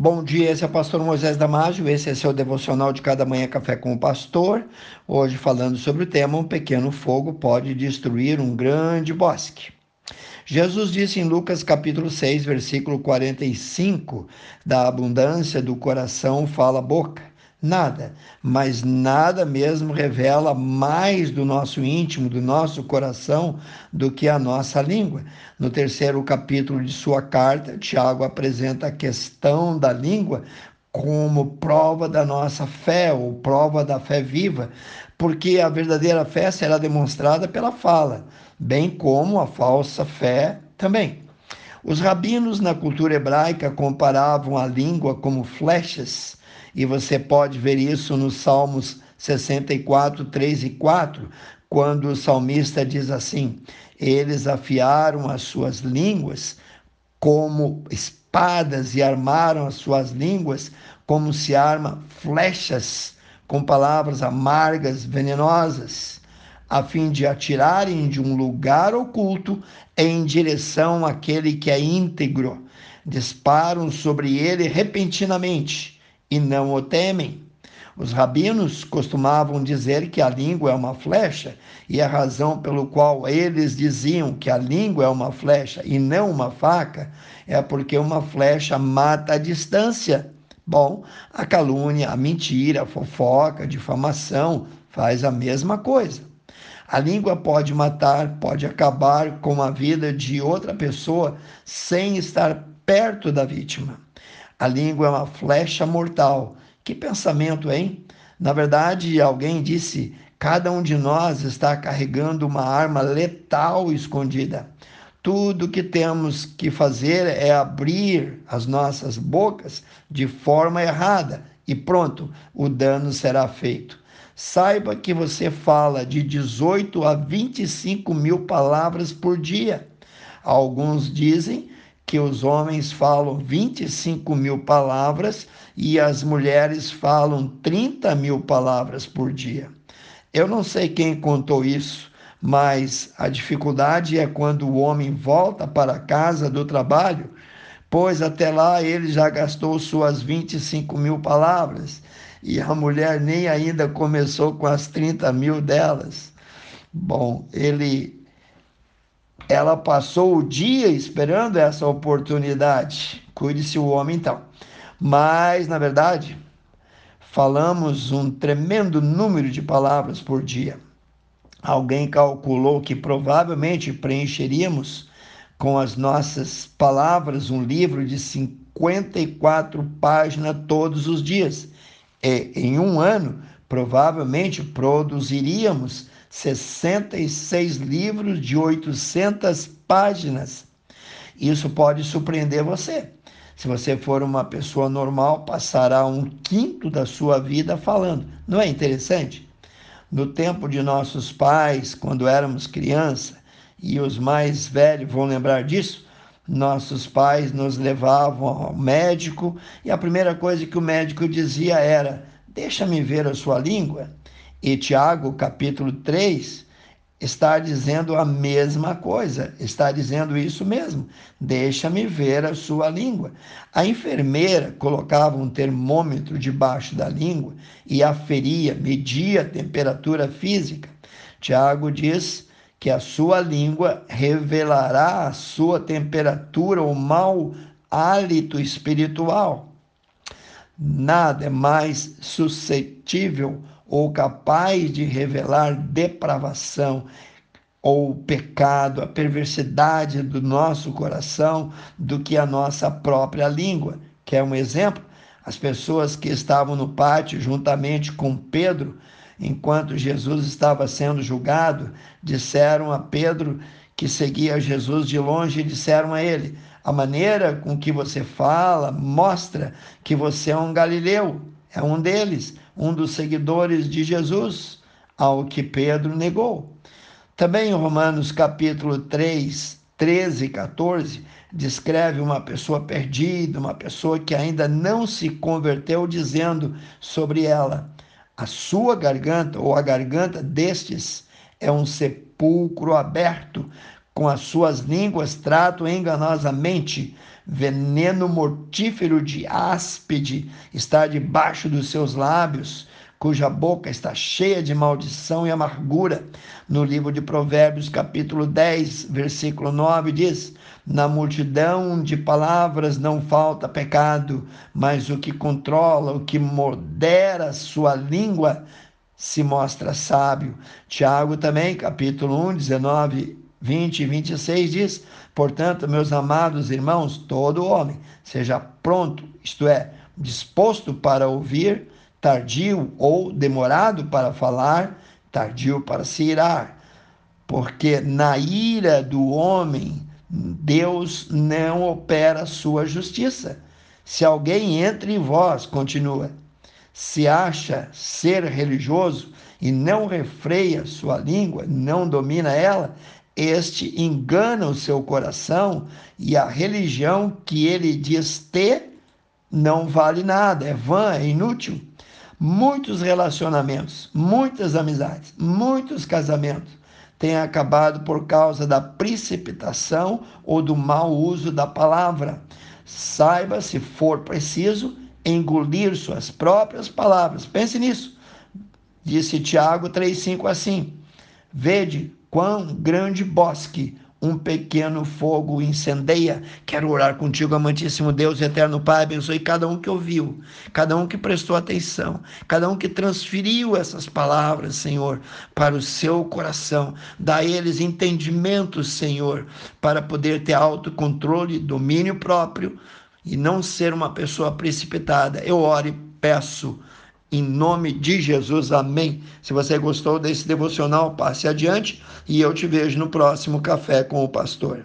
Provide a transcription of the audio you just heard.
Bom dia, esse é o pastor Moisés Damásio, esse é seu devocional de cada manhã café com o pastor. Hoje falando sobre o tema um pequeno fogo pode destruir um grande bosque. Jesus disse em Lucas capítulo 6, versículo 45, da abundância do coração fala a boca. Nada, mas nada mesmo revela mais do nosso íntimo, do nosso coração, do que a nossa língua. No terceiro capítulo de sua carta, Tiago apresenta a questão da língua como prova da nossa fé, ou prova da fé viva, porque a verdadeira fé será demonstrada pela fala, bem como a falsa fé também. Os rabinos na cultura hebraica comparavam a língua como flechas e você pode ver isso nos Salmos 64, 3 e 4, quando o salmista diz assim: Eles afiaram as suas línguas como espadas e armaram as suas línguas como se arma flechas com palavras amargas, venenosas, a fim de atirarem de um lugar oculto em direção àquele que é íntegro. Disparam sobre ele repentinamente e não o temem. Os rabinos costumavam dizer que a língua é uma flecha, e a razão pelo qual eles diziam que a língua é uma flecha e não uma faca é porque uma flecha mata a distância. Bom, a calúnia, a mentira, a fofoca, a difamação faz a mesma coisa. A língua pode matar, pode acabar com a vida de outra pessoa sem estar perto da vítima. A língua é uma flecha mortal. Que pensamento, hein? Na verdade, alguém disse: cada um de nós está carregando uma arma letal escondida. Tudo que temos que fazer é abrir as nossas bocas de forma errada e pronto, o dano será feito. Saiba que você fala de 18 a 25 mil palavras por dia. Alguns dizem que os homens falam 25 mil palavras e as mulheres falam 30 mil palavras por dia. Eu não sei quem contou isso, mas a dificuldade é quando o homem volta para casa do trabalho, pois até lá ele já gastou suas 25 mil palavras e a mulher nem ainda começou com as 30 mil delas. Bom, ele ela passou o dia esperando essa oportunidade. Cuide-se o homem então. Mas, na verdade, falamos um tremendo número de palavras por dia. Alguém calculou que provavelmente preencheríamos com as nossas palavras um livro de 54 páginas todos os dias. E em um ano, provavelmente produziríamos 66 livros de 800 páginas. Isso pode surpreender você. Se você for uma pessoa normal, passará um quinto da sua vida falando. Não é interessante? No tempo de nossos pais, quando éramos criança, e os mais velhos vão lembrar disso, nossos pais nos levavam ao médico e a primeira coisa que o médico dizia era: Deixa-me ver a sua língua. E Tiago, capítulo 3, está dizendo a mesma coisa, está dizendo isso mesmo. Deixa-me ver a sua língua. A enfermeira colocava um termômetro debaixo da língua e aferia, media a temperatura física. Tiago diz que a sua língua revelará a sua temperatura ou mau hálito espiritual. Nada é mais suscetível ou capaz de revelar depravação ou pecado, a perversidade do nosso coração do que a nossa própria língua. Quer um exemplo? As pessoas que estavam no pátio juntamente com Pedro, enquanto Jesus estava sendo julgado, disseram a Pedro que seguia Jesus de longe e disseram a ele: a maneira com que você fala mostra que você é um galileu, é um deles um dos seguidores de Jesus, ao que Pedro negou. Também em Romanos capítulo 3, 13 e 14, descreve uma pessoa perdida, uma pessoa que ainda não se converteu, dizendo sobre ela: a sua garganta ou a garganta destes é um sepulcro aberto, com as suas línguas tratam enganosamente, veneno mortífero de áspide está debaixo dos seus lábios, cuja boca está cheia de maldição e amargura. No livro de Provérbios, capítulo 10, versículo 9, diz: Na multidão de palavras não falta pecado, mas o que controla, o que modera sua língua, se mostra sábio. Tiago também, capítulo 1, 19 20 e 26 diz: Portanto, meus amados irmãos, todo homem seja pronto, isto é, disposto para ouvir, tardio ou demorado para falar, tardio para se irar. Porque na ira do homem, Deus não opera sua justiça. Se alguém entre vós, continua, se acha ser religioso e não refreia sua língua, não domina ela, este engana o seu coração e a religião que ele diz ter não vale nada, é vã, é inútil. Muitos relacionamentos, muitas amizades, muitos casamentos têm acabado por causa da precipitação ou do mau uso da palavra. Saiba, se for preciso, engolir suas próprias palavras. Pense nisso. Disse Tiago 3,5 assim: Vede quão grande bosque um pequeno fogo incendeia. Quero orar contigo, amantíssimo Deus, eterno Pai, abençoe cada um que ouviu, cada um que prestou atenção, cada um que transferiu essas palavras, Senhor, para o seu coração. Dá a eles entendimento, Senhor, para poder ter autocontrole, domínio próprio e não ser uma pessoa precipitada. Eu oro e peço em nome de Jesus, amém. Se você gostou desse devocional, passe adiante e eu te vejo no próximo Café com o Pastor.